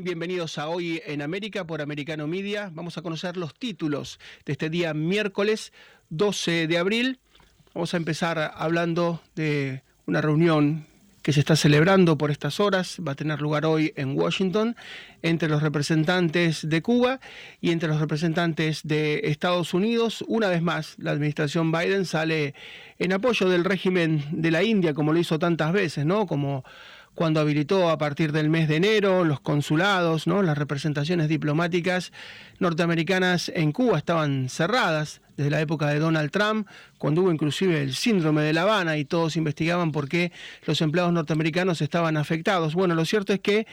Bienvenidos a Hoy en América por Americano Media. Vamos a conocer los títulos de este día miércoles 12 de abril. Vamos a empezar hablando de una reunión que se está celebrando por estas horas, va a tener lugar hoy en Washington, entre los representantes de Cuba y entre los representantes de Estados Unidos. Una vez más, la administración Biden sale en apoyo del régimen de la India, como lo hizo tantas veces, ¿no? Como cuando habilitó a partir del mes de enero los consulados, ¿no? las representaciones diplomáticas norteamericanas en Cuba estaban cerradas desde la época de Donald Trump, cuando hubo inclusive el síndrome de La Habana y todos investigaban por qué los empleados norteamericanos estaban afectados. Bueno, lo cierto es que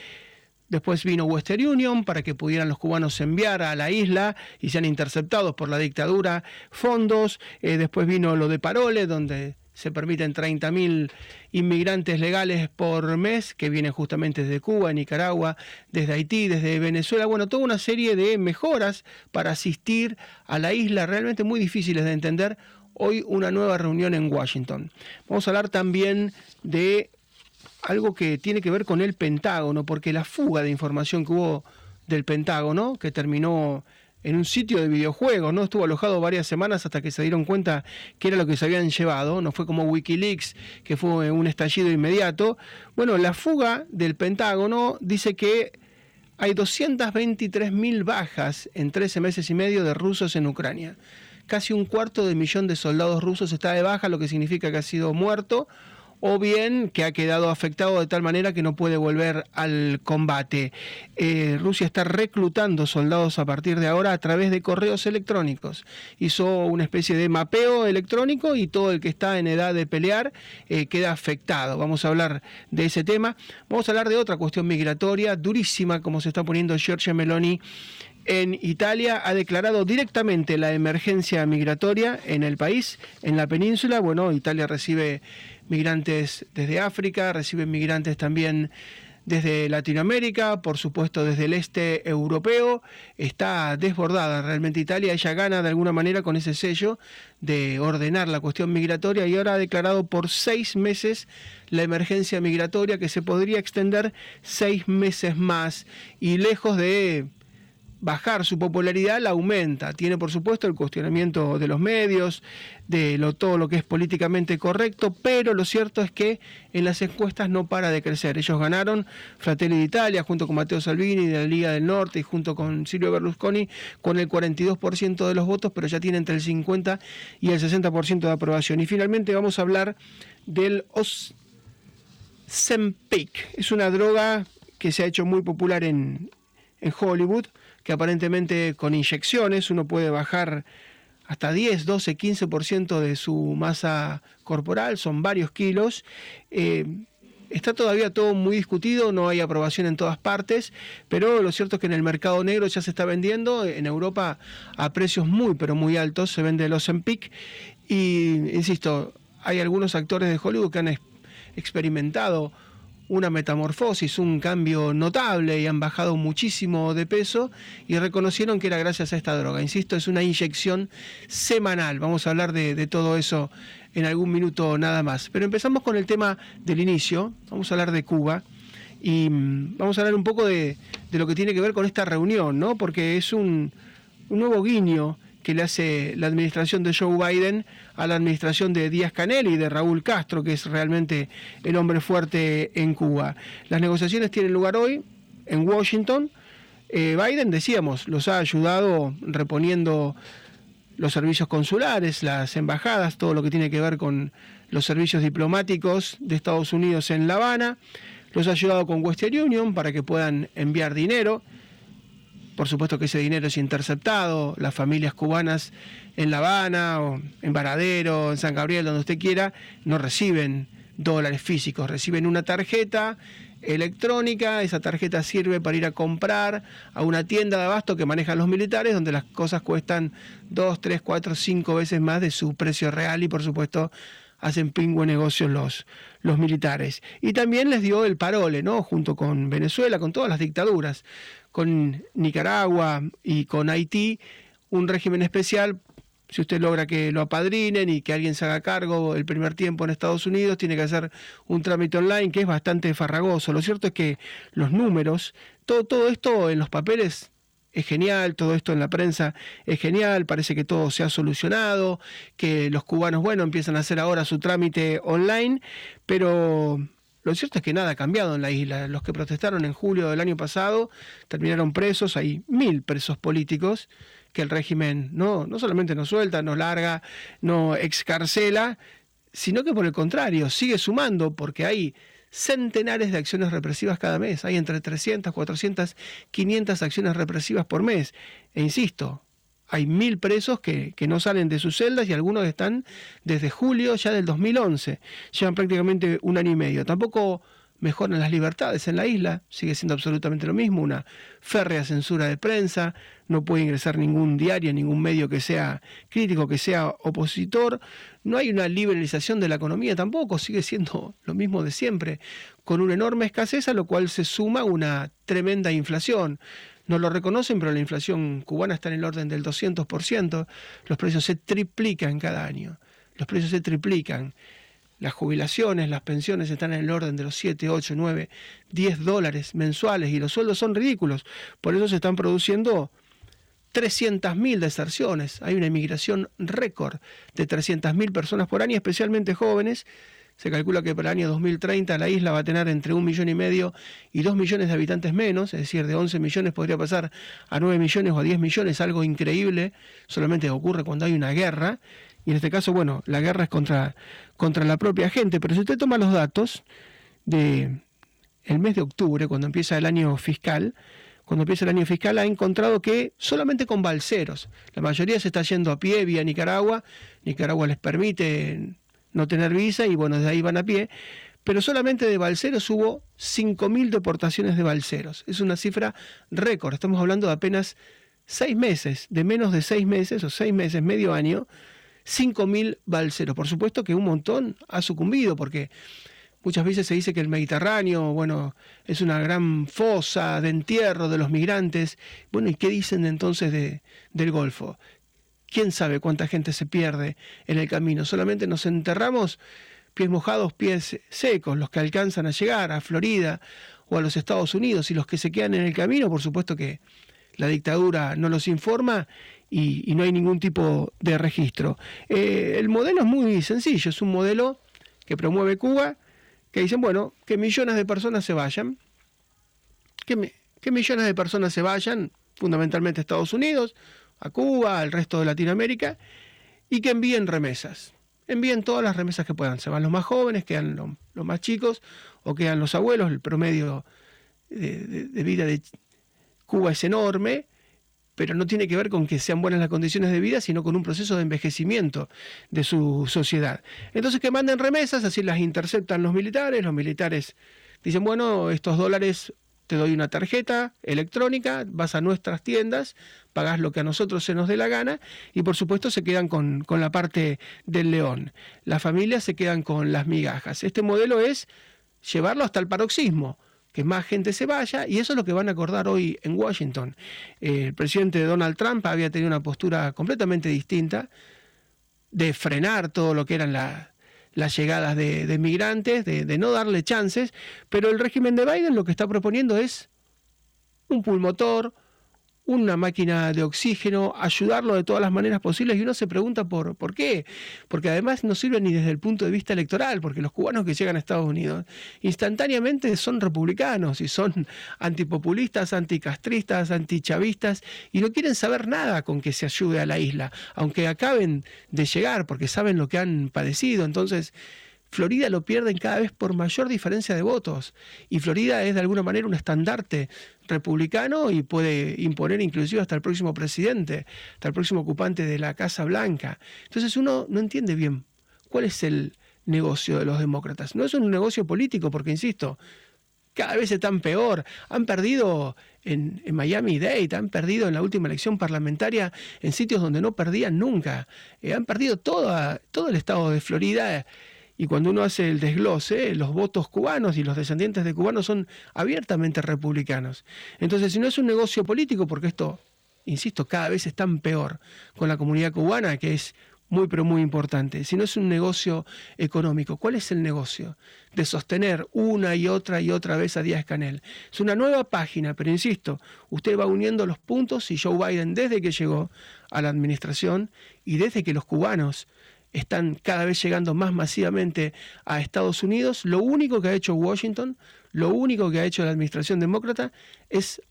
Después vino Western Union para que pudieran los cubanos enviar a la isla y sean interceptados por la dictadura fondos. Eh, después vino lo de Parole, donde se permiten 30.000 inmigrantes legales por mes que vienen justamente desde Cuba, Nicaragua, desde Haití, desde Venezuela. Bueno, toda una serie de mejoras para asistir a la isla realmente muy difíciles de entender. Hoy una nueva reunión en Washington. Vamos a hablar también de algo que tiene que ver con el Pentágono, porque la fuga de información que hubo del Pentágono, que terminó en un sitio de videojuegos, ¿no? Estuvo alojado varias semanas hasta que se dieron cuenta que era lo que se habían llevado, no fue como Wikileaks, que fue un estallido inmediato. Bueno, la fuga del Pentágono dice que hay 223.000 bajas en 13 meses y medio de rusos en Ucrania. Casi un cuarto de millón de soldados rusos está de baja, lo que significa que ha sido muerto o bien que ha quedado afectado de tal manera que no puede volver al combate. Eh, Rusia está reclutando soldados a partir de ahora a través de correos electrónicos. Hizo una especie de mapeo electrónico y todo el que está en edad de pelear eh, queda afectado. Vamos a hablar de ese tema. Vamos a hablar de otra cuestión migratoria durísima como se está poniendo Giorgia Meloni en Italia ha declarado directamente la emergencia migratoria en el país, en la península. Bueno, Italia recibe migrantes desde África, reciben migrantes también desde Latinoamérica, por supuesto desde el este europeo, está desbordada realmente Italia, ella gana de alguna manera con ese sello de ordenar la cuestión migratoria y ahora ha declarado por seis meses la emergencia migratoria que se podría extender seis meses más. Y lejos de bajar su popularidad la aumenta. Tiene por supuesto el cuestionamiento de los medios, de lo, todo lo que es políticamente correcto, pero lo cierto es que en las encuestas no para de crecer. Ellos ganaron Fratelli d'Italia junto con Matteo Salvini de la Liga del Norte y junto con Silvio Berlusconi con el 42% de los votos, pero ya tiene entre el 50 y el 60% de aprobación. Y finalmente vamos a hablar del Ozempic. Es una droga que se ha hecho muy popular en, en Hollywood que aparentemente con inyecciones uno puede bajar hasta 10, 12, 15% de su masa corporal, son varios kilos. Eh, está todavía todo muy discutido, no hay aprobación en todas partes, pero lo cierto es que en el mercado negro ya se está vendiendo, en Europa a precios muy, pero muy altos, se vende el Ozempic y, insisto, hay algunos actores de Hollywood que han experimentado una metamorfosis, un cambio notable y han bajado muchísimo de peso y reconocieron que era gracias a esta droga. Insisto, es una inyección semanal. Vamos a hablar de, todo eso en algún minuto nada más. Pero empezamos con el tema del inicio. Vamos a hablar de Cuba y mm, vamos a hablar un poco de, lo que tiene que ver con esta reunión, ¿no? Porque es un, un nuevo guiño que le hace la administración de Joe Biden a la administración de Díaz Canel y de Raúl Castro, que es realmente el hombre fuerte en Cuba. Las negociaciones tienen lugar hoy en Washington. Eh, Biden, decíamos, los ha ayudado reponiendo los servicios consulares, las embajadas, todo lo que tiene que ver con los servicios diplomáticos de Estados Unidos en La Habana. Los ha ayudado con Western Union para que puedan enviar dinero. Por supuesto que ese dinero es interceptado, las familias cubanas en La Habana o en Varadero, en San Gabriel, donde usted quiera, no reciben dólares físicos, reciben una tarjeta electrónica, esa tarjeta sirve para ir a comprar a una tienda de abasto que manejan los militares, donde las cosas cuestan dos, tres, cuatro, cinco veces más de su precio real y por supuesto hacen pingüe negocios los, los militares. Y también les dio el parole, ¿no? Junto con Venezuela, con todas las dictaduras, con Nicaragua y con Haití, un régimen especial si usted logra que lo apadrinen y que alguien se haga cargo el primer tiempo en Estados Unidos, tiene que hacer un trámite online que es bastante farragoso. Lo cierto es que los números, todo, todo esto en los papeles es genial, todo esto en la prensa es genial, parece que todo se ha solucionado, que los cubanos, bueno, empiezan a hacer ahora su trámite online, pero lo cierto es que nada ha cambiado en la isla. Los que protestaron en julio del año pasado terminaron presos, hay mil presos políticos que el régimen no, no solamente nos suelta, nos larga, no excarcela, sino que por el contrario, sigue sumando porque hay centenares de acciones represivas cada mes. Hay entre 300, 400, 500 acciones represivas por mes. E insisto, hay mil presos que, que, no salen de sus celdas y algunos están desde julio ya del 2011. Llevan prácticamente un año y medio. Tampoco mejoran las libertades en la isla, sigue siendo absolutamente lo mismo, una férrea censura de prensa, no puede ingresar ningún diario, ningún medio que sea crítico, que sea opositor, no hay una liberalización de la economía tampoco, sigue siendo lo mismo de siempre, con una enorme escasez a lo cual se suma una tremenda inflación. No lo reconocen, pero la inflación cubana está en el orden del 200%, los precios se triplican cada año, los precios se triplican las jubilaciones, las pensiones están en el orden de los 7, 8, 9, 10 dólares mensuales y los sueldos son ridículos. Por eso se están produciendo 300.000 deserciones. Hay una inmigración récord de 300.000 personas por año, especialmente jóvenes. Se calcula que para el año 2030 la isla va a tener entre un millón y medio y dos millones de habitantes menos, es decir, de 11 millones podría pasar a 9 millones o a 10 millones, algo increíble, solamente ocurre cuando hay una guerra. Y en este caso, bueno, la guerra es contra, contra la propia gente. Pero si usted toma los datos de mes de octubre, cuando empieza el año fiscal, cuando empieza el año fiscal, ha encontrado que solamente con balseros, la mayoría se está yendo a pie vía Nicaragua, Nicaragua les permite no tener visa y bueno, desde ahí van a pie, pero solamente de balseros hubo 5.000 deportaciones de balseros. Es una cifra récord, estamos hablando de apenas seis meses, de menos de seis meses o seis meses, medio año, 5.000 balseros. Por supuesto que un montón ha sucumbido porque muchas veces se dice que el Mediterráneo, bueno, es una gran fosa de entierro de los migrantes. Bueno, ¿y qué dicen entonces de, del Golfo? ¿Quién sabe cuánta gente se pierde en el camino? Solamente nos enterramos pies mojados, pies secos, los que alcanzan a llegar a Florida o a los Estados Unidos y los que se quedan en el camino, por supuesto que la dictadura no los informa y, no hay ningún tipo de registro. Eh, el modelo es muy sencillo, es un modelo que promueve Cuba, que dicen, bueno, que millones de personas se vayan, que, que millones de personas se vayan, fundamentalmente a Estados Unidos, a Cuba, al resto de Latinoamérica, y que envíen remesas. Envíen todas las remesas que puedan. Se van los más jóvenes, quedan los, los más chicos, o quedan los abuelos. El promedio de vida de Cuba es enorme, pero no tiene que ver con que sean buenas las condiciones de vida, sino con un proceso de envejecimiento de su sociedad. Entonces que manden remesas, así las interceptan los militares, los militares dicen, bueno, estos dólares te doy una tarjeta electrónica, vas a nuestras tiendas, pagas lo que a nosotros se nos dé la gana y por supuesto se quedan con, con la parte del león. Las familias se quedan con las migajas. Este modelo es llevarlo hasta el paroxismo que más gente se vaya, y eso es lo que van a acordar hoy en Washington. el presidente Donald Trump había tenido una postura completamente distinta de frenar todo lo que eran las llegadas de, migrantes, de, de, no darle chances, pero el régimen de Biden lo que está proponiendo es un pulmotor, una máquina de oxígeno, ayudarlo de todas las maneras posibles y uno se pregunta por, por qué, porque además no sirve ni desde el punto de vista electoral, porque los cubanos que llegan a Estados Unidos instantáneamente son republicanos y son antipopulistas, anticastristas, antichavistas y no quieren saber nada con que se ayude a la isla, aunque acaben de llegar porque saben lo que han padecido, entonces Florida lo pierden cada vez por mayor diferencia de votos. Y Florida es de alguna manera un estandarte republicano y puede imponer inclusive hasta el próximo presidente, hasta el próximo ocupante de la Casa Blanca. Entonces uno no entiende bien cuál es el, negocio de los demócratas. No es un negocio político, porque, insisto, cada vez están peor. Han perdido en, Miami Dade, han perdido en la última elección parlamentaria en sitios donde no perdían nunca. Eh, han perdido todo el estado de Florida. Y cuando uno hace el desglose, los votos cubanos y los descendientes de cubanos son abiertamente republicanos. Entonces, si no es un negocio político, porque esto, insisto, cada vez están peor con la comunidad cubana, que es muy pero muy importante. Si no es un negocio económico, ¿cuál es el negocio? De sostener una y otra y otra vez a Díaz Canel. Es una nueva página, pero insisto, usted va uniendo los puntos y Joe Biden desde que llegó a la administración y desde que los cubanos están cada vez llegando más masivamente a Estados Unidos, lo único que ha hecho Washington, lo único que ha hecho la administración demócrata es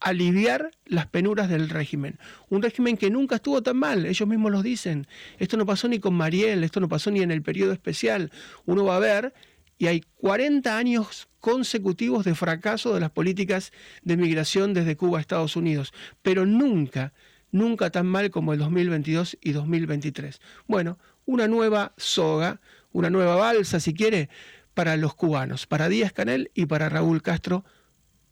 aliviar las penuras del régimen. Un régimen que nunca estuvo tan mal, ellos mismos lo dicen. Esto no pasó ni con Mariel, esto no pasó ni en el periodo especial. Uno va a ver, y hay 40 años consecutivos de fracaso de las políticas de migración desde Cuba a Estados Unidos, pero nunca, nunca tan mal como el 2022 y 2023. Bueno, una nueva soga, una nueva balsa, si quiere, para los cubanos, para Díaz Canel y para Raúl Castro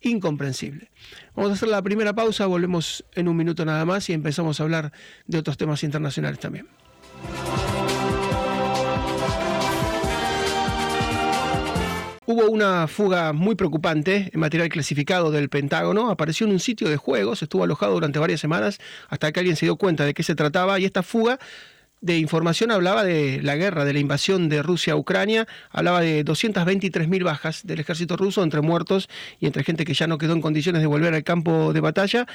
incomprensible. Vamos a hacer la primera pausa, volvemos en un minuto nada más y empezamos a hablar de otros temas internacionales también. Hubo una fuga muy preocupante en material clasificado del Pentágono. Apareció en un sitio de juegos, estuvo alojado durante varias semanas hasta que alguien se dio cuenta de qué se trataba y esta fuga de información hablaba de la guerra, de la invasión de Rusia a Ucrania, hablaba de 223.000 bajas del ejército ruso entre muertos y entre gente que ya no quedó en condiciones de volver al campo de batalla.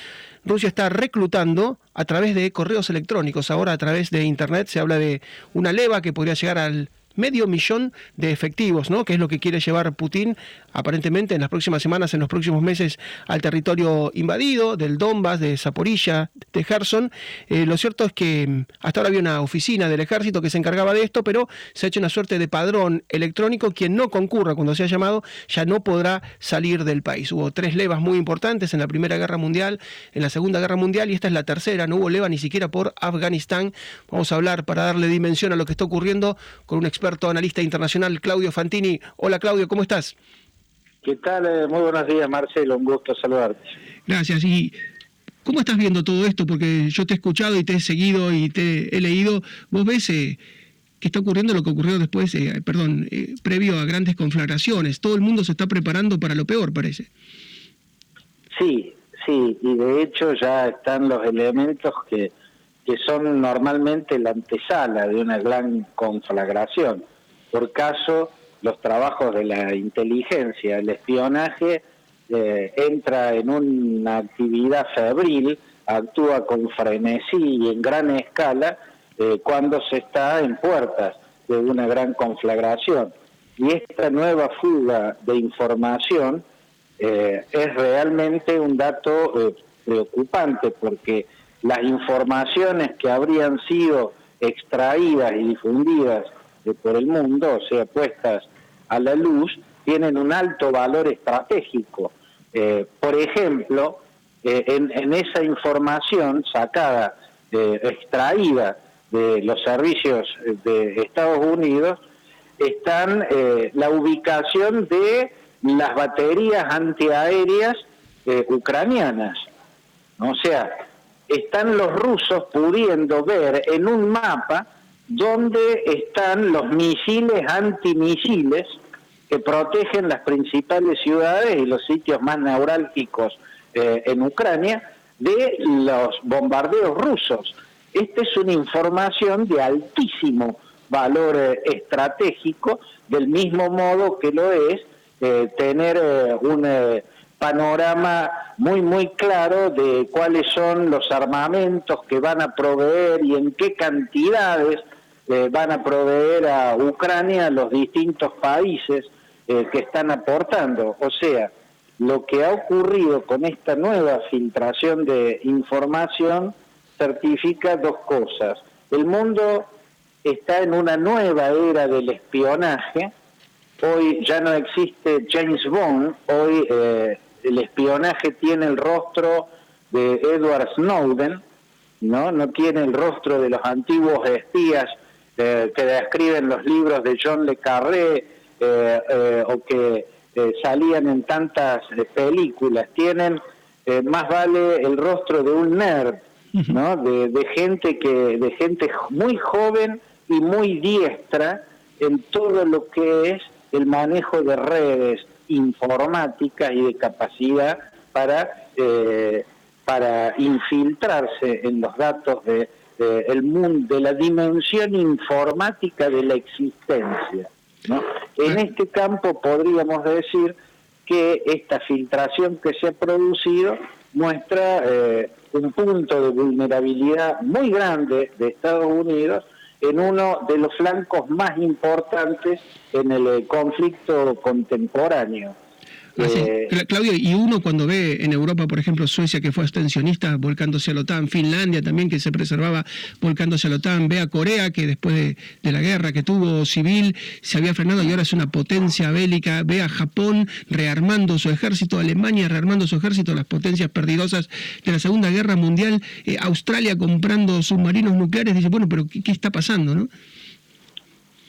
Rusia está reclutando a través de correos electrónicos, ahora a través de Internet se habla de una leva que podría llegar al medio millón de efectivos, ¿no? que es lo que quiere llevar Putin aparentemente en las próximas semanas, en los próximos meses, al territorio invadido del Donbass, de Zaporilla, de Gerson. Eh, lo cierto es que mm, hasta ahora había una oficina del ejército que se encargaba de esto, pero se ha hecho una suerte de padrón electrónico. Quien no concurra cuando sea llamado ya no podrá salir del país. Hubo tres levas muy importantes en la Primera Guerra Mundial, en la Segunda Guerra Mundial y esta es la tercera. No hubo leva ni siquiera por Afganistán. Vamos a hablar para darle dimensión a lo que está ocurriendo con un experto analista internacional, Claudio Fantini. Hola Claudio, ¿cómo estás? ¿Qué tal? Eh, muy buenos días, Marcelo. Un gusto saludarte. Gracias. ¿Y cómo estás viendo todo esto? Porque yo te he escuchado y te he seguido y te he leído. ¿Vos ves eh, que está ocurriendo lo que ocurrió después, eh, perdón, previo a grandes conflagraciones? Todo el mundo se está preparando para lo peor, parece. Sí, sí. Y de hecho ya están los elementos que, que son normalmente la antesala de una gran conflagración. Por caso los trabajos de la inteligencia, el espionaje, eh, entra en una actividad febril, actúa con frenesí y en gran escala eh, cuando se está en puertas de una gran conflagración. Y esta nueva fuga de información eh, es realmente un dato preocupante porque las informaciones que habrían sido extraídas y difundidas por el mundo, o sea, puestas a la luz tienen un alto valor estratégico. Eh, por ejemplo, eh, en, esa información sacada, eh, extraída de los servicios de Estados Unidos, están la ubicación de las baterías antiaéreas ucranianas. O sea, están los rusos pudiendo ver en un mapa dónde están los misiles antimisiles que protegen las principales ciudades y los sitios más neurálgicos eh, en Ucrania de los bombardeos rusos. Esta es una información de altísimo valor eh, estratégico, del mismo modo que lo es eh, tener un panorama muy, muy claro de cuáles son los armamentos que van a proveer y en qué cantidades van a proveer a Ucrania los distintos países eh, que están aportando. O sea, lo que ha ocurrido con esta nueva filtración de información certifica dos cosas. El mundo está en una nueva era del espionaje. Hoy ya no existe James Bond, hoy eh, el espionaje tiene el rostro de Edward Snowden, ¿no? No tiene el rostro de los antiguos espías que describen los libros de John Le Carré o que salían en tantas películas. Tienen más vale el rostro de un nerd, ¿no? De, de, gente que, de gente muy joven y muy diestra en todo lo que es el manejo de redes informáticas y de capacidad para eh, para infiltrarse en los datos de, el mundo de la dimensión informática de la existencia ¿no? en este campo podríamos decir que esta filtración que se ha producido muestra eh, un punto de vulnerabilidad muy grande de Estados Unidos en uno de los flancos más importantes en el eh, conflicto contemporáneo. Ah, eh, Claudio, y uno cuando ve en Europa, por ejemplo, Suecia que fue abstencionista volcándose a la OTAN, Finlandia también que se preservaba volcándose a la OTAN, ve a Corea que después de, la guerra que tuvo civil se había frenado y ahora es una potencia bélica, ve a Japón rearmando su ejército, Alemania rearmando su ejército, las potencias perdidosas de la Segunda Guerra Mundial, eh, Australia comprando submarinos nucleares, dice, bueno, pero ¿qué, ¿qué está pasando? no?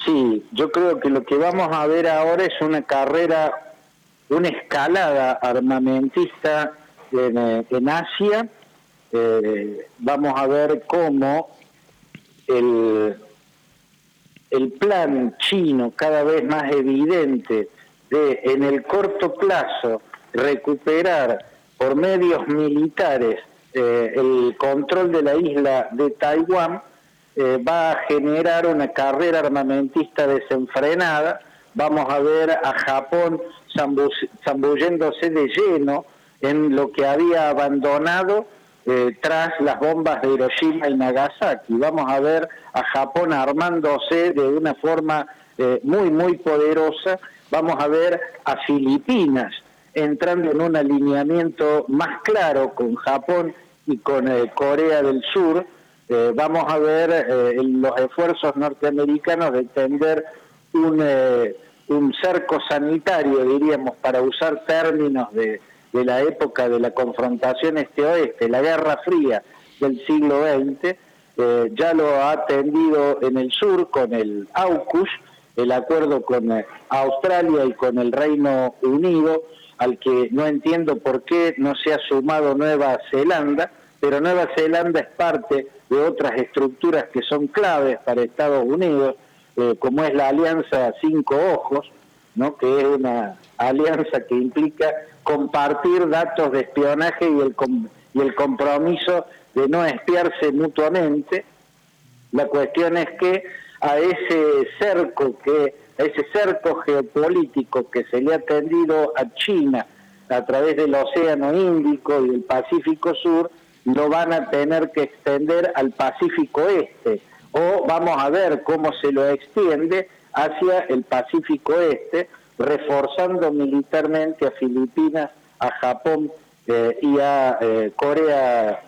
Sí, yo creo que lo que vamos a ver ahora es una carrera una escalada armamentista en, eh, Asia. Eh, vamos a ver cómo el, el plan chino cada vez más evidente de en el corto plazo recuperar por medios militares eh, el control de la isla de Taiwán va a generar una carrera armamentista desenfrenada. Vamos a ver a Japón zambulléndose de lleno en lo que había abandonado eh, tras las bombas de Hiroshima y Nagasaki. Vamos a ver a Japón armándose de una forma eh, muy, muy poderosa. Vamos a ver a Filipinas entrando en un alineamiento más claro con Japón y con eh, Corea del Sur. vamos a ver los esfuerzos norteamericanos de tender un un cerco sanitario, diríamos, para usar términos de, la época de la confrontación este-oeste, la Guerra Fría del siglo XX, eh, ya lo ha atendido en el sur con el AUKUS, el acuerdo con eh, Australia y con el Reino Unido, al que no entiendo por qué no se ha sumado Nueva Zelanda, pero Nueva Zelanda es parte de otras estructuras que son claves para Estados Unidos, eh, como es la alianza Cinco Ojos, ¿no? que es una alianza que implica compartir datos de espionaje y el, y el compromiso de no espiarse mutuamente. La cuestión es que a ese cerco que a ese cerco geopolítico que se le ha tendido a China a través del Océano Índico y del Pacífico Sur, lo van a tener que extender al Pacífico Este o vamos a ver cómo se lo extiende hacia el Pacífico Este, reforzando militarmente a Filipinas, a Japón eh, y a eh, Corea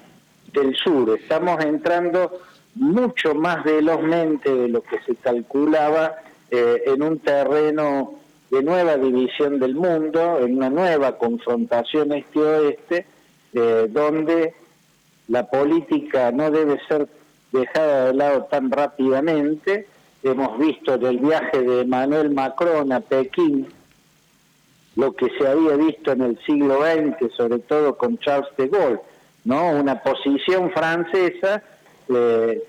del Sur. Estamos entrando mucho más velozmente de lo que se calculaba eh, en un terreno de nueva división del mundo, en una nueva confrontación este-oeste, donde la política no debe ser dejada de lado tan rápidamente. Hemos visto del viaje de Emmanuel Macron a Pekín lo que se había visto en el siglo XX, sobre todo con Charles de Gaulle, ¿no? Una posición francesa eh,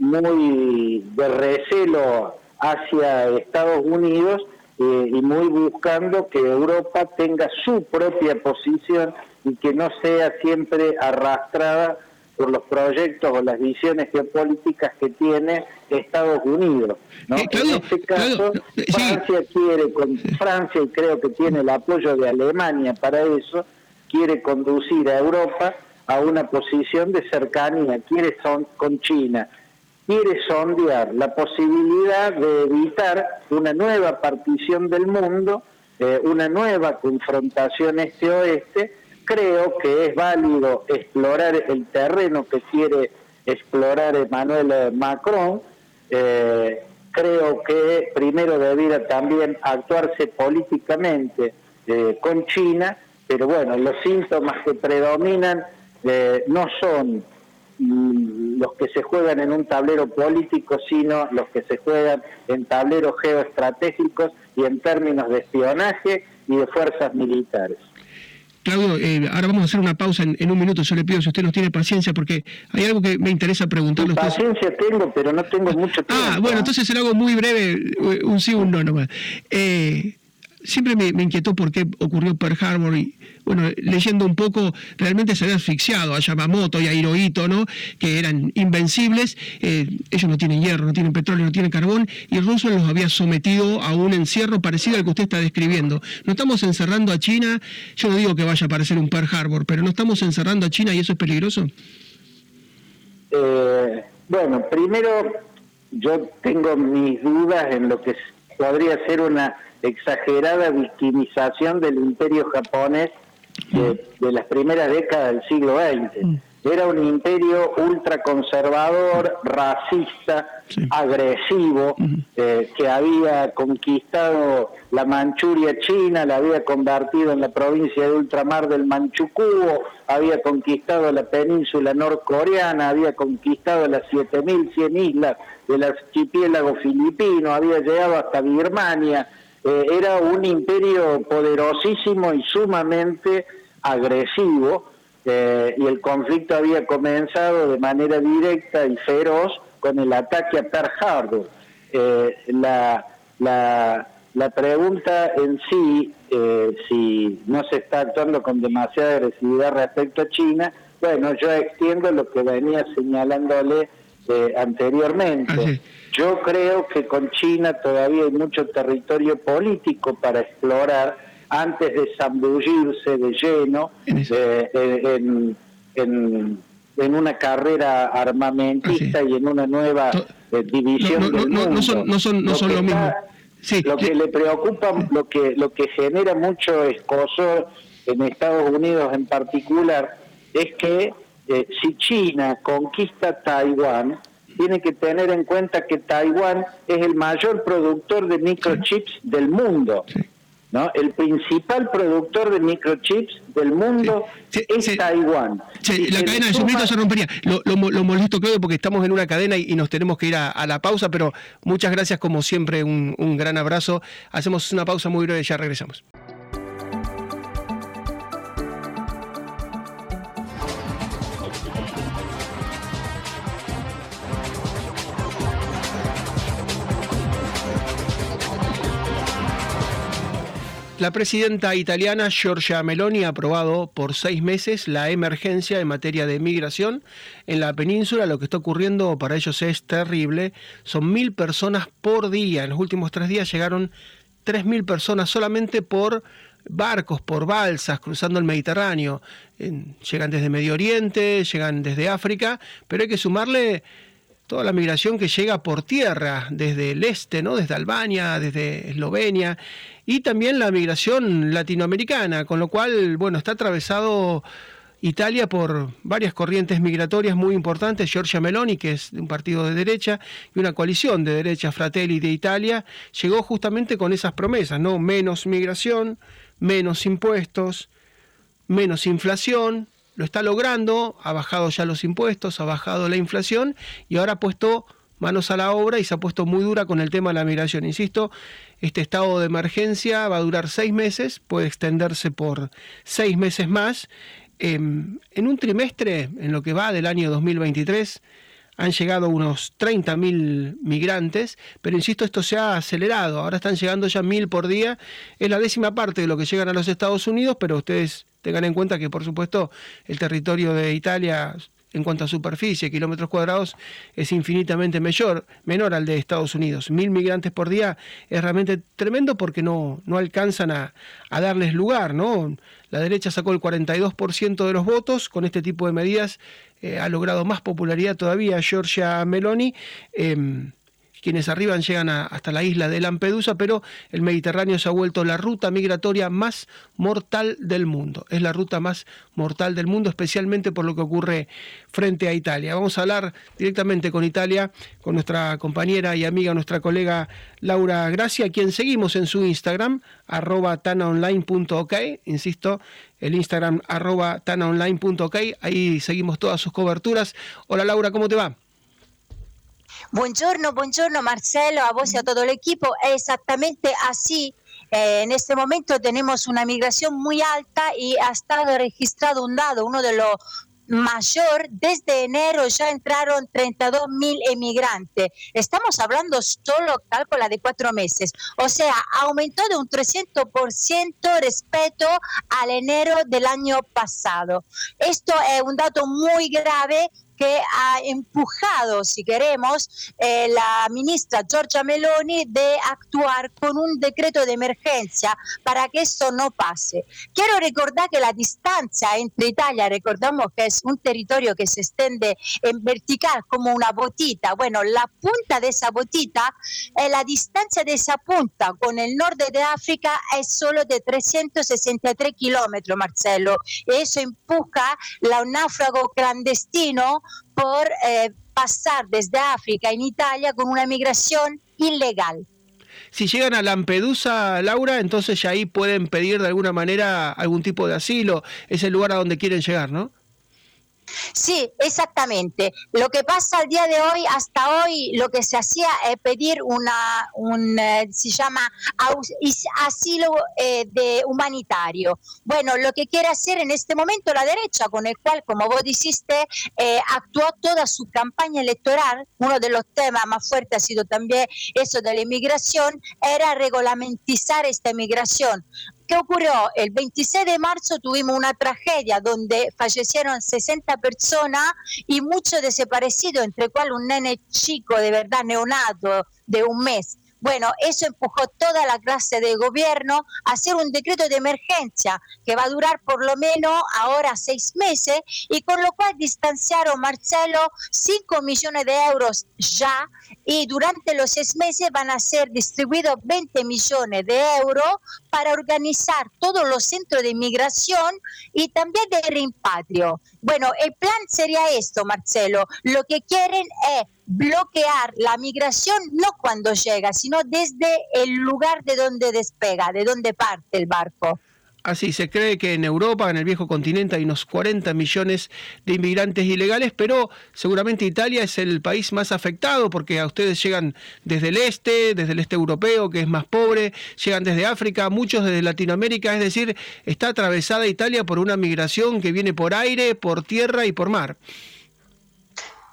muy de recelo hacia Estados Unidos eh, y muy buscando que Europa tenga su propia posición y que no sea siempre arrastrada por los proyectos o las visiones geopolíticas que tiene Estados Unidos. ¿no? Eh, en este caso, eh, Francia quiere, con Francia, y creo que tiene el apoyo de Alemania para eso, quiere conducir a Europa a una posición de cercanía, quiere son, con China, quiere sondear la posibilidad de evitar una nueva partición del mundo, eh, una nueva confrontación este-oeste, creo que es válido explorar el terreno que quiere explorar Emmanuel Macron. Eh, creo que primero debiera también actuarse políticamente eh, con China, pero bueno, los síntomas que predominan eh, no son mm, los que se juegan en un tablero político, sino los que se juegan en tableros geoestratégicos y en términos de espionaje y de fuerzas militares. Claudio, eh, ahora vamos a hacer una pausa en, un minuto. Yo le pido si usted nos tiene paciencia, porque hay algo que me interesa preguntarle. Paciencia tengo, pero no tengo mucho ah, tiempo. Ah, bueno, entonces será algo muy breve, un sí, un no nomás. Eh, siempre me, inquietó por qué ocurrió Pearl Harbor y, bueno, leyendo un poco, realmente se había asfixiado a Yamamoto y a Hirohito, ¿no? Que eran invencibles, eh, ellos no tienen hierro, no tienen petróleo, no tienen carbón, y Roosevelt los había sometido a un encierro parecido al que usted está describiendo. No estamos encerrando a China, yo no digo que vaya a aparecer un Pearl Harbor, pero no estamos encerrando a China y eso es peligroso. Eh, bueno, primero yo tengo mis dudas en lo que podría ser una exagerada victimización del imperio japonés de, las primeras décadas del siglo XX. Mm. Era un imperio ultraconservador, racista, agresivo, eh, que había conquistado la Manchuria china, la había convertido en la provincia de ultramar del Manchukuo, había conquistado la península norcoreana, había conquistado las 7.100 islas del archipiélago filipino, había llegado hasta Birmania, eh, era un imperio poderosísimo y sumamente agresivo eh, y el conflicto había comenzado de manera directa y feroz con el ataque a Pearl Harbor. Eh, la, la, la, pregunta en sí, si no se está actuando con demasiada agresividad respecto a China, bueno, yo extiendo lo que venía señalándole anteriormente. Yo creo que con China todavía hay mucho territorio político para explorar antes de zambullirse de lleno eh, eh, en, una carrera armamentista y en una nueva eh, división no, del mundo. No son, no son, lo, mismo. lo que le preocupa, lo que, lo que genera mucho escoso en Estados Unidos en particular, es que si China conquista Taiwán, tiene que tener en cuenta que Taiwán es el mayor productor de microchips del mundo. ¿no? El principal productor de microchips del mundo es Taiwán. la cadena de suministro se rompería. Lo, lo, molesto, creo, porque estamos en una cadena y, nos tenemos que ir a, la pausa, pero muchas gracias, como siempre, un, un gran abrazo. Hacemos una pausa muy breve y ya regresamos. La presidenta italiana Giorgia Meloni ha aprobado por seis meses la emergencia en materia de migración en la península. Lo que está ocurriendo para ellos es terrible. Son mil personas por día. En los últimos tres días llegaron tres mil personas solamente por barcos, por balsas, cruzando el Mediterráneo. Llegan desde Medio Oriente, llegan desde África, pero hay que sumarle toda la migración que llega por tierra desde el este, ¿no? desde Albania, desde Eslovenia, y también la migración latinoamericana, con lo cual, bueno, está atravesado Italia por varias corrientes migratorias muy importantes. Giorgia Meloni, que es de un partido de derecha, y una coalición de derecha, Fratelli de Italia, llegó justamente con esas promesas, ¿no? Menos migración, menos impuestos, menos inflación, lo está logrando, ha bajado ya los impuestos, ha bajado la inflación y ahora ha puesto manos a la obra y se ha puesto muy dura con el tema de la migración. Insisto, este estado de emergencia va a durar seis meses, puede extenderse por seis meses más. Em, en un trimestre, en lo que va del año 2023, han llegado unos 30.000 migrantes, pero insisto, esto se ha acelerado, ahora están llegando ya mil por día, es la décima parte de lo que llegan a los Estados Unidos, pero ustedes tengan en cuenta que, por supuesto, el territorio de Italia en cuanto a superficie, kilómetros cuadrados, es infinitamente mayor, menor al de Estados Unidos. Mil migrantes por día es realmente tremendo porque no, no alcanzan a, darles lugar, ¿no? La derecha sacó el 42% de los votos, con este tipo de medidas eh, ha logrado más popularidad todavía Giorgia Meloni. Em, quienes arriban llegan hasta la isla de Lampedusa, pero el Mediterráneo se ha vuelto la ruta migratoria más mortal del mundo. Es la ruta más mortal del mundo, especialmente por lo que ocurre frente a Italia. Vamos a hablar directamente con Italia, con nuestra compañera y amiga, nuestra colega Laura Gracia, quien seguimos en su Instagram, arroba tanaonline.ok, insisto, el Instagram arroba tanaonline.ok, ahí seguimos todas sus coberturas. Hola Laura, ¿cómo te va? Buongiorno, buongiorno Marcelo, a vos y a todo el equipo. Es exactamente así. Eh, en este momento tenemos una migración muy alta y ha estado registrado un dado, uno de los mayor, desde enero ya entraron 32 mil emigrantes. Estamos hablando solo, cálcula, de cuatro meses. O sea, aumentó de un 300% respecto al enero del año pasado. Esto es un dato muy grave que ha empujado, si queremos, eh, la ministra Giorgia Meloni de actuar con un decreto de emergencia para que esto no pase. Quiero recordar que la distancia entre Italia, recordamos que es un territorio que se extiende en vertical como una botita, bueno, la punta de esa botita, eh, la distancia de esa punta con el norte de África es solo de 363 kilómetros, Marcelo. Eso empuja la náufrago clandestino por eh, pasar desde África en Italia con una migración ilegal. Si llegan a Lampedusa, Laura, entonces ya ahí pueden pedir de alguna manera algún tipo de asilo. Es el lugar a donde quieren llegar, ¿no? Sí, exactamente. Lo que pasa al día de hoy, hasta hoy, lo que se hacía es pedir una, un, eh, se llama asilo eh, de humanitario. Bueno, lo que quiere hacer en este momento la derecha, con el cual, como vos dijiste, eh, actuó toda su campaña electoral, uno de los temas más fuertes ha sido también eso de la inmigración, era regulamentizar esta inmigración. ¿Qué ocurrió? El 26 de marzo tuvimos una tragedia donde fallecieron 60 personas y muchos desaparecidos, entre cual un nene chico de verdad neonato de un mes. Bueno, eso empujó toda la clase de gobierno a hacer un decreto de emergencia que va a durar por lo menos ahora seis meses y con lo cual distanciaron, Marcelo, 5 millones de euros ya y durante los seis meses van a ser distribuidos 20 millones de euros para organizar todos los centros de inmigración y también de reimpatrio. Bueno, el plan sería esto, Marcelo. Lo que quieren es bloquear la migración no cuando llega, sino desde el lugar de donde despega, de donde parte el barco. Así, se cree que en Europa, en el viejo continente, hay unos 40 millones de inmigrantes ilegales, pero seguramente Italia es el país más afectado porque a ustedes llegan desde el este, desde el este europeo, que es más pobre, llegan desde África, muchos desde Latinoamérica, es decir, está atravesada Italia por una migración que viene por aire, por tierra y por mar.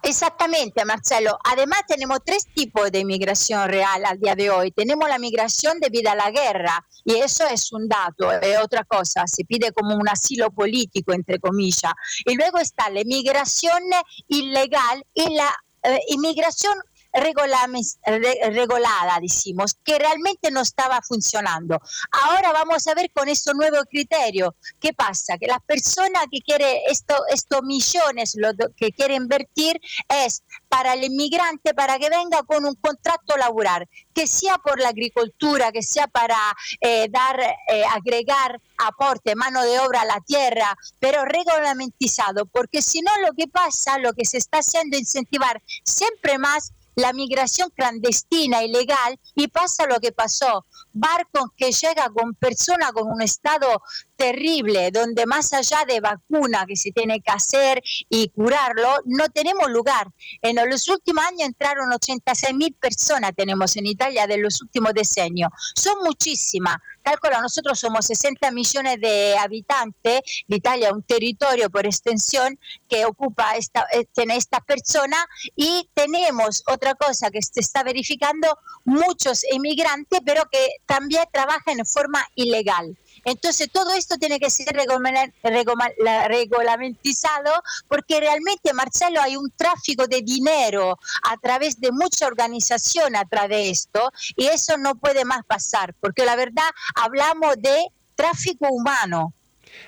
Exactamente, Marcelo. Además tenemos tres tipos de migración real al día de hoy. Tenemos la migración debido a la guerra y eso es un dato, es otra cosa, se pide como un asilo político, entre comillas. Y luego está la migración ilegal y la eh, inmigración regulada, decimos, que realmente no estaba funcionando. Ahora vamos a ver con este nuevo criterio qué pasa, que la persona que quiere esto, estos millones lo que quiere invertir es para el inmigrante para que venga con un contrato laboral, que sea por la agricultura, que sea para eh, dar, eh, agregar aporte, mano de obra a la tierra, pero regulamentizado, porque si no lo que pasa, lo que se está haciendo es incentivar siempre más la migración clandestina, ilegal, y pasa lo que pasó. Barcos que llega con personas con un estado terrible, donde más allá de vacuna que se tiene que hacer y curarlo, no tenemos lugar. En los últimos años entraron 86 mil personas, tenemos en Italia de los últimos decenios. Son muchísimas. Cálculo, nosotros somos 60 millones de habitantes. Italia es un territorio por extensión que ocupa esta, eh, tiene esta persona y tenemos otra cosa que se está verificando, muchos inmigrantes, pero que también trabajan en forma ilegal. Entonces todo esto tiene que ser regulamentizado porque realmente, Marcelo, hay un tráfico de dinero a través de mucha organización a través de esto y eso no puede más pasar porque la verdad hablamos de tráfico humano.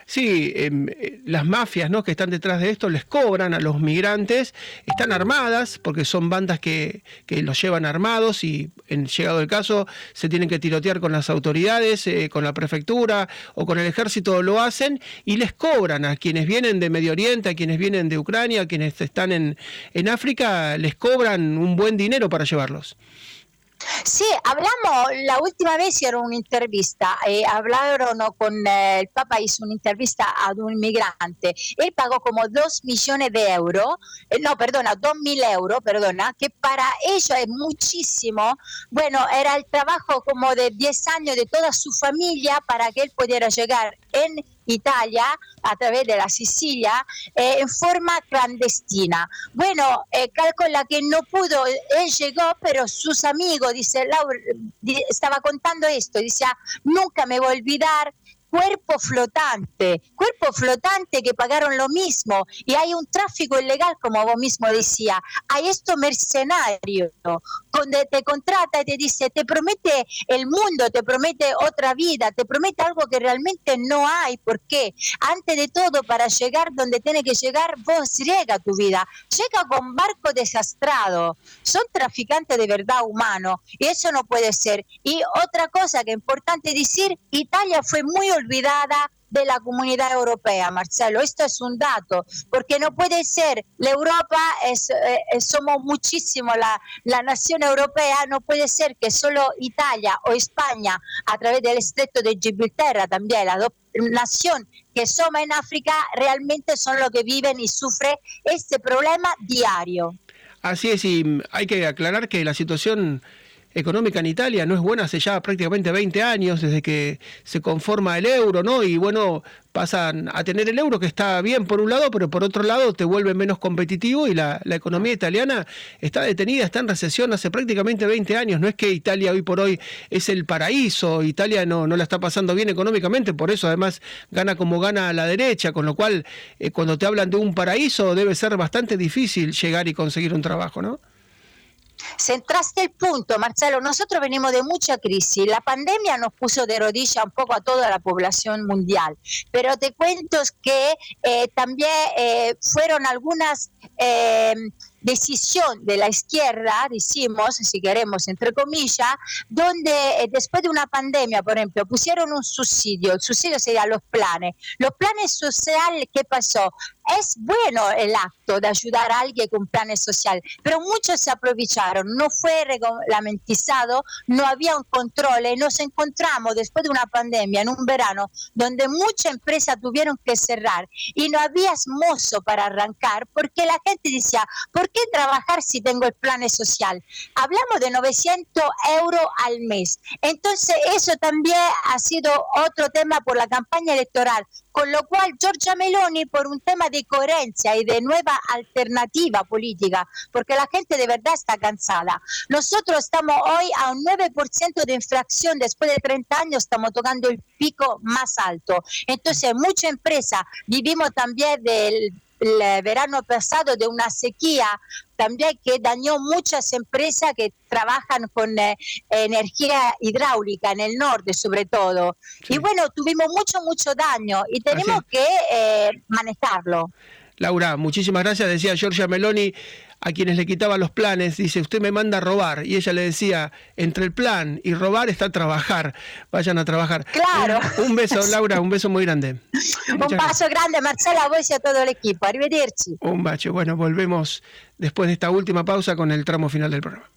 Sí, em, eh, las mafias ¿no? que están detrás de esto les cobran a los migrantes, están armadas porque son bandas que, que los llevan armados y en llegado el caso se tienen que tirotear con las autoridades, eh, con la prefectura o con el ejército lo hacen y les cobran a quienes vienen de Medio Oriente, a quienes vienen de Ucrania, a quienes están en, en África, les cobran un buen dinero para llevarlos. Sí, hablamos, la última vez hicieron una entrevista, eh, hablaron con eh, el Papa, hizo una entrevista a un inmigrante, él pagó como 2 millones de euros, eh, no, perdona, 2 mil euros, perdona, que para ellos es muchísimo, bueno, era el trabajo como de 10 años de toda su familia para que él pudiera llegar en Italia a través de la Sicilia eh, en forma clandestina. Bueno, eh, calcula que no pudo, él llegó, pero sus amigos, dice Laura, estaba contando esto, decía, nunca me voy a olvidar cuerpo flotante, cuerpo flotante que pagaron lo mismo. Y hay un tráfico ilegal, como vos mismo decía, hay esto mercenario, donde te contrata y te dice, te promete el mundo, te promete otra vida, te promete algo que realmente no hay, ¿por qué? Antes de todo, para llegar donde tiene que llegar, vos llega tu vida, llega con barco desastrado, son traficantes de verdad humano y eso no puede ser. Y otra cosa que es importante decir, Italia fue muy de la comunidad europea, Marcelo. Esto es un dato, porque no puede ser, la Europa es, eh, somos muchísimo, la, la nación europea, no puede ser que solo Italia o España, a través del estrecho de Gibraltar, también la nación que somos en África, realmente son los que viven y sufren este problema diario. Así es, y hay que aclarar que la situación económica en Italia no es buena hace ya prácticamente 20 años, desde que se conforma el euro, ¿no? Y bueno, pasan a tener el euro que está bien por un lado, pero por otro lado te vuelve menos competitivo y la, economía italiana está detenida, está en recesión hace prácticamente 20 años. No es que Italia hoy por hoy es el paraíso, Italia no, la está pasando bien económicamente, por eso además gana como gana a la derecha, con lo cual eh, cuando te hablan de un paraíso debe ser bastante difícil llegar y conseguir un trabajo, ¿no? Centraste el punto, Marcelo. Nosotros venimos de mucha crisis. La pandemia nos puso de rodilla un poco a toda la población mundial. Pero te cuento que eh, también eh, fueron algunas eh, decisión de la izquierda, decimos, si queremos, entre comillas, donde después de una pandemia, por ejemplo, pusieron un subsidio, el subsidio sería los planes. Los planes sociales, ¿qué pasó? Es bueno el acto de ayudar a alguien con planes sociales, pero muchos se aprovecharon, no fue reglamentizado, no había un control y nos encontramos después de una pandemia, en un verano, donde muchas empresas tuvieron que cerrar y no había mozo para arrancar porque la gente decía, ¿por qué trabajar si tengo el plan social? Hablamos de 900 euros al mes. Entonces, eso también ha sido otro tema por la campaña electoral, con lo cual Giorgia Meloni, por un tema de coherencia y de nueva alternativa política, porque la gente de verdad está cansada. Nosotros estamos hoy a un 9% de inflación, después de 30 años estamos tocando el pico más alto. Entonces, mucha empresa, vivimos también del el verano pasado de una sequía también que dañó muchas empresas que trabajan con eh, energía hidráulica en el norte sobre todo. Y bueno, tuvimos mucho, mucho daño y tenemos que eh, manejarlo. Laura, muchísimas gracias. Decía Giorgia Meloni a quienes le quitaba los planes, dice, usted me manda a robar. Y ella le decía, entre el plan y robar está trabajar. Vayan a trabajar. Claro. Un, beso, Laura, un beso muy grande. un paso grande, Marcela, a vos y a todo el equipo. Arrivederci. Un bacho. Bueno, volvemos después de esta última pausa con el tramo final del programa.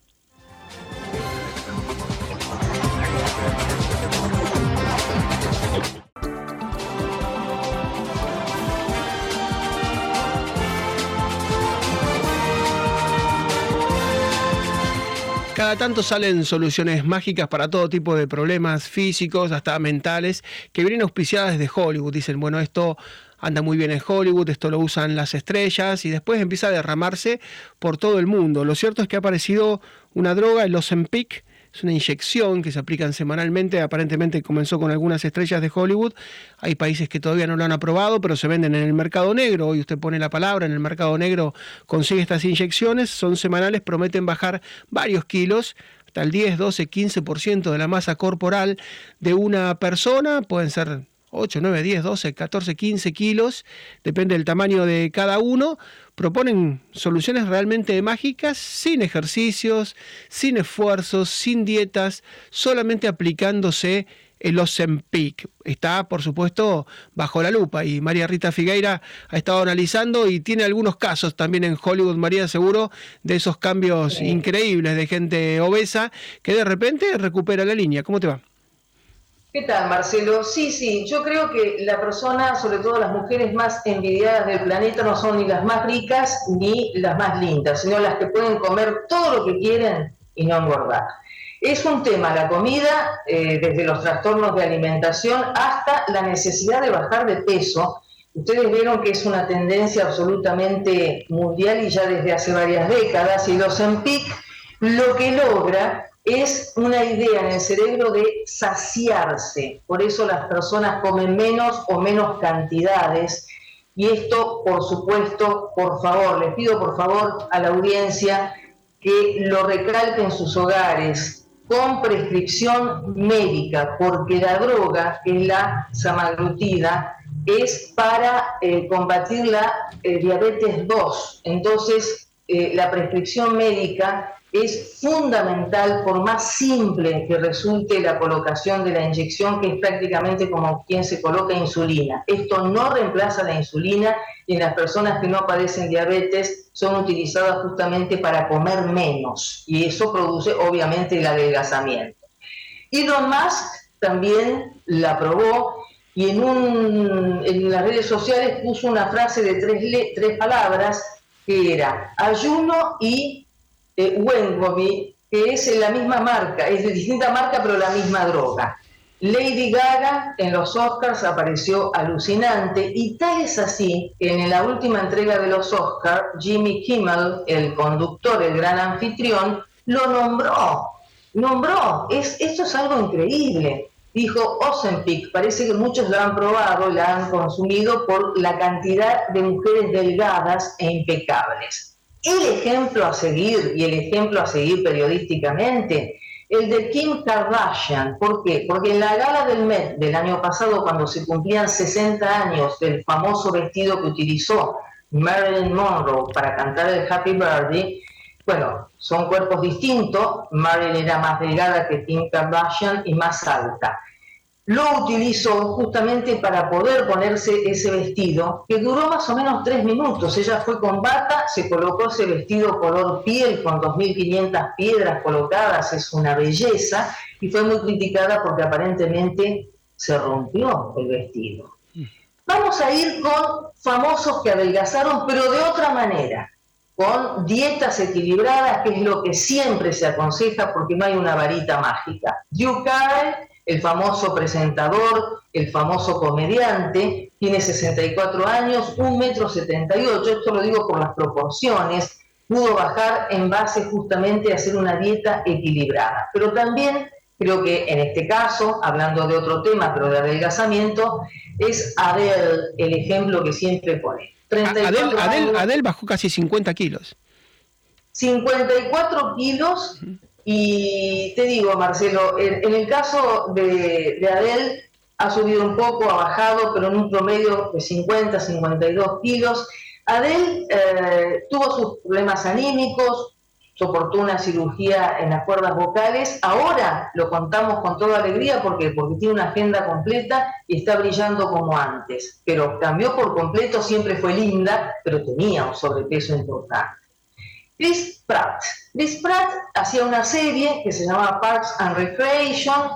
Cada tanto salen soluciones mágicas para todo tipo de problemas físicos, hasta mentales, que vienen auspiciadas desde Hollywood. Dicen, bueno, esto anda muy bien en Hollywood, esto lo usan las estrellas y después empieza a derramarse por todo el mundo. Lo cierto es que ha aparecido una droga, el Ozempic, es una inyección que se aplican semanalmente, aparentemente comenzó con algunas estrellas de Hollywood. Hay países que todavía no lo han aprobado, pero se venden en el mercado negro. Hoy usted pone la palabra, en el mercado negro consigue estas inyecciones, son semanales, prometen bajar varios kilos hasta el 10, 12, 15% de la masa corporal de una persona, pueden ser 8, 9, 10, 12, 14, 15 kilos, depende del tamaño de cada uno, proponen soluciones realmente mágicas, sin ejercicios, sin esfuerzos, sin dietas, solamente aplicándose el Ozempic. Está, por supuesto, bajo la lupa y María Rita Figueira ha estado analizando y tiene algunos casos también en Hollywood, María, seguro, de esos cambios increíbles de gente obesa que de repente recupera la línea. ¿Cómo te va? ¿Qué tal, Marcelo? Sí, sí, yo creo que la persona, sobre todo las mujeres más envidiadas del planeta, no son ni las más ricas ni las más lindas, sino las que pueden comer todo lo que quieren y no engordar. Es un tema la comida, eh, desde los trastornos de alimentación hasta la necesidad de bajar de peso. Ustedes vieron que es una tendencia absolutamente mundial y ya desde hace varias décadas, y los EMPIC lo que logra es una idea en el cerebro de saciarse. Por eso las personas comen menos o menos cantidades. Y esto, por supuesto, por favor, les pido por favor a la audiencia que lo recalque en sus hogares con prescripción médica, porque la droga, que es la samaglutida, es para eh, combatir la eh, diabetes 2. Entonces, eh, la prescripción médica es fundamental, por más simple que resulte la colocación de la inyección, que es prácticamente como quien se coloca insulina. Esto no reemplaza la insulina y en las personas que no padecen diabetes son utilizadas justamente para comer menos y eso produce obviamente el adelgazamiento. Elon Musk también la probó y en, un, en las redes sociales puso una frase de tres, tres palabras que era ayuno y eh, que es la misma marca, es de distinta marca pero la misma droga. Lady Gaga en los Oscars apareció alucinante y tal es así que en la última entrega de los Oscars, Jimmy Kimmel, el conductor, el gran anfitrión, lo nombró. Nombró. Es, esto es algo increíble. Dijo Ozempic, parece que muchos lo han probado, la han consumido por la cantidad de mujeres delgadas e impecables el ejemplo a seguir y el ejemplo a seguir periodísticamente, el de Kim Kardashian. ¿Por qué? Porque en la gala del Met del año pasado, cuando se cumplían 60 años del famoso vestido que utilizó Marilyn Monroe para cantar el Happy Birthday, bueno, son cuerpos distintos. Marilyn era más delgada que Kim Kardashian y más alta lo utilizó justamente para poder ponerse ese vestido, que duró más o menos tres minutos. Ella fue con bata, se colocó ese vestido color piel con 2.500 piedras colocadas, es una belleza, y fue muy criticada porque aparentemente se rompió el vestido. Vamos a ir con famosos que adelgazaron, pero de otra manera, con dietas equilibradas, que es lo que siempre se aconseja porque no hay una varita mágica. Drew el famoso presentador, el famoso comediante, tiene 64 años, 1,78 metro 78, esto lo digo por las proporciones, pudo bajar en base justamente a hacer una dieta equilibrada. Pero también creo que en este caso, hablando de otro tema, pero de adelgazamiento, es Adel el ejemplo que siempre pone. Adel, bajó casi 50 kilos. 54 kilos y te digo, Marcelo, en, el caso de, de, Adel ha subido un poco, ha bajado, pero en un promedio de 50, 52 kilos. Adel eh, tuvo sus problemas anímicos, soportó una cirugía en las cuerdas vocales. Ahora lo contamos con toda alegría porque porque tiene una agenda completa y está brillando como antes. Pero cambió por completo, siempre fue linda, pero tenía un sobrepeso importante. Chris Pratt. Chris Pratt hacía una serie que se llamaba Parks and Recreation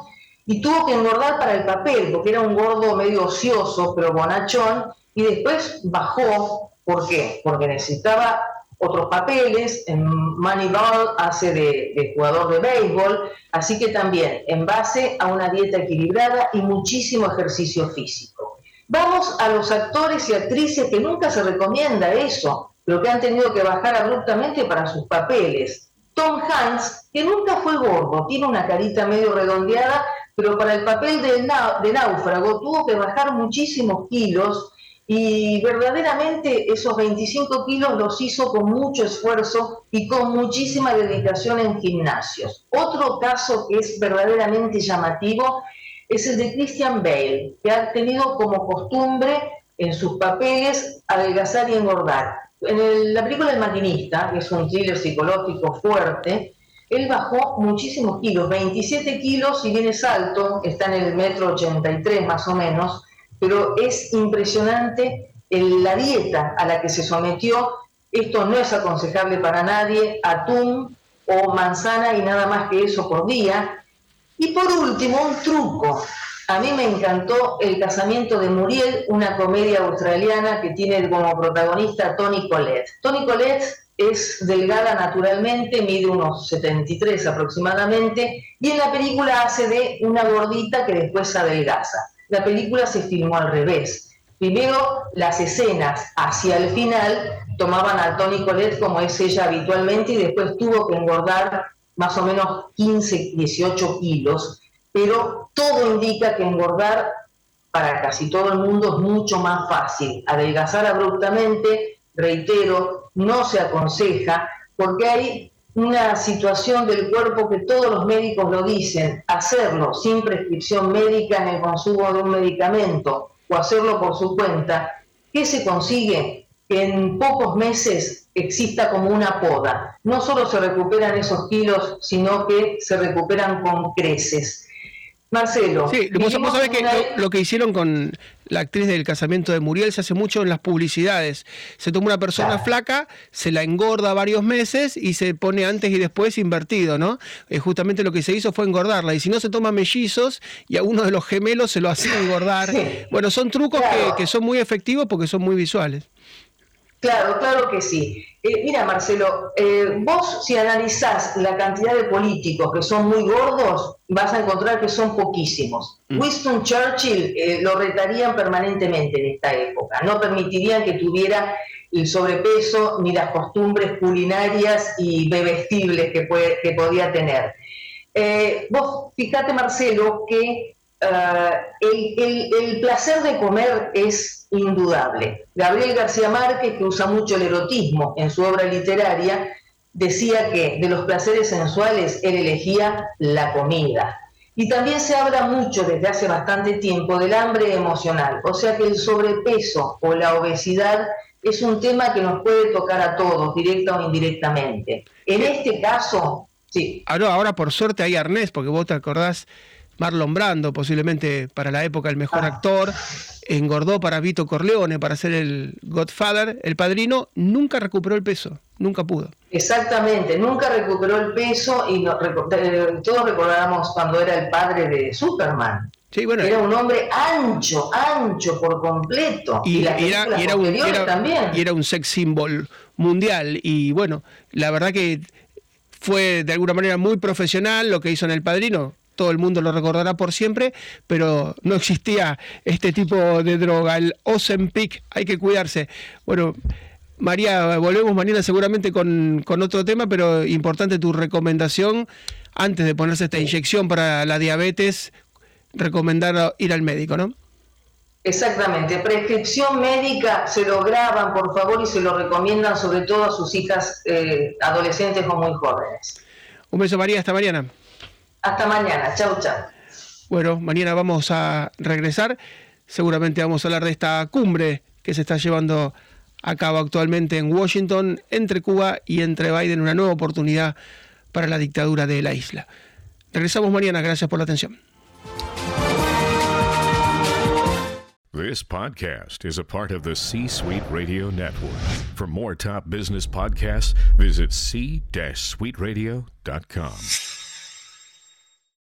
y tuvo que engordar para el papel, porque era un gordo medio ocioso, pero bonachón, y después bajó. ¿Por qué? Porque necesitaba otros papeles. En Moneyball hace de, de jugador de béisbol, así que también en base a una dieta equilibrada y muchísimo ejercicio físico. Vamos a los actores y actrices que nunca se recomienda eso pero que han tenido que bajar abruptamente para sus papeles. Tom Hanks, que nunca fue gordo, tiene una carita medio redondeada, pero para el papel de, náufrago tuvo que bajar muchísimos kilos y verdaderamente esos 25 kilos los hizo con mucho esfuerzo y con muchísima dedicación en gimnasios. Otro caso que es verdaderamente llamativo es el de Christian Bale, que ha tenido como costumbre en sus papeles adelgazar y engordar. En la película El maquinista, que es un thriller psicológico fuerte, él bajó muchísimos kilos, 27 kilos, si bien es alto, está en el metro 83 más o menos, pero es impresionante la dieta a la que se sometió. Esto no es aconsejable para nadie, atún o manzana y nada más que eso por día. Y por último, un truco. A mí me encantó El casamiento de Muriel, una comedia australiana que tiene como protagonista Tony Collette. Tony Collette es delgada naturalmente, mide unos 73 aproximadamente, y en la película hace de una gordita que después adelgaza. La película se filmó al revés. Primero las escenas hacia el final tomaban a Tony Colette como es ella habitualmente y después tuvo que engordar más o menos 15, 18 kilos, pero todo indica que engordar para casi todo el mundo es mucho más fácil. Adelgazar abruptamente, reitero, no se aconseja porque hay una situación del cuerpo que todos los médicos lo dicen, hacerlo sin prescripción médica en el consumo de un medicamento o hacerlo por su cuenta, ¿qué se consigue? Que en pocos meses exista como una poda. No solo se recuperan esos kilos, sino que se recuperan con creces. Marcelo. Sí, vos, sabés que lo, que hicieron con la actriz del casamiento de Muriel se hace mucho en las publicidades. Se toma una persona flaca, se la engorda varios meses y se pone antes y después invertido, ¿no? Eh, justamente lo que se hizo fue engordarla. Y si no se toma mellizos y a uno de los gemelos se lo hace engordar. Bueno, son trucos que, que son muy efectivos porque son muy visuales. Claro, claro que sí. Eh, mira, Marcelo, eh, vos si analizás la cantidad de políticos que son muy gordos, vas a encontrar que son poquísimos. Mm. Winston Churchill eh, lo retarían permanentemente en esta época. No permitirían que tuviera el sobrepeso ni las costumbres culinarias y bebestibles que, que podía tener. vos fíjate, Marcelo, que el placer de comer es indudable. Gabriel García Márquez, que usa mucho el erotismo en su obra literaria, decía que de los placeres sensuales él elegía la comida. Y también se habla mucho desde hace bastante tiempo del hambre emocional, o sea que el sobrepeso o la obesidad es un tema que nos puede tocar a todos, directa o indirectamente. En este caso, sí. Ahora, ahora por suerte hay arnés, porque vos te acordás Marlon Brando, posiblemente para la época el mejor ah. actor, engordó para Vito Corleone, para ser el Godfather, el padrino, nunca recuperó el peso, nunca pudo. Exactamente, nunca recuperó el peso y eh, todos recordamos cuando era el padre de Superman. Sí, bueno, era un hombre ancho, ancho por completo. Y, era, un, también. y era un sex symbol mundial. Y bueno, la verdad que fue de alguna manera muy profesional lo que hizo en El Padrino todo el mundo lo recordará por siempre, pero no existía este tipo de droga, el Ozempic, hay que cuidarse. Bueno, María, volvemos mañana seguramente con, otro tema, pero importante tu recomendación antes de ponerse esta inyección para la diabetes, recomendar ir al médico, ¿no? Exactamente, prescripción médica se lo graban por favor y se lo recomiendan sobre todo a sus hijas eh, adolescentes o muy jóvenes. Un beso María, hasta mañana. Hasta mañana, chau, chau. Bueno, mañana vamos a regresar. Seguramente vamos a hablar de esta cumbre que se está llevando a cabo actualmente en Washington entre Cuba y entre Biden, una nueva oportunidad para la dictadura de la isla. Regresamos mañana, gracias por la atención. This podcast is a part of the C-Suite Radio Network. For more top business podcasts, visit c-suiteradio.com.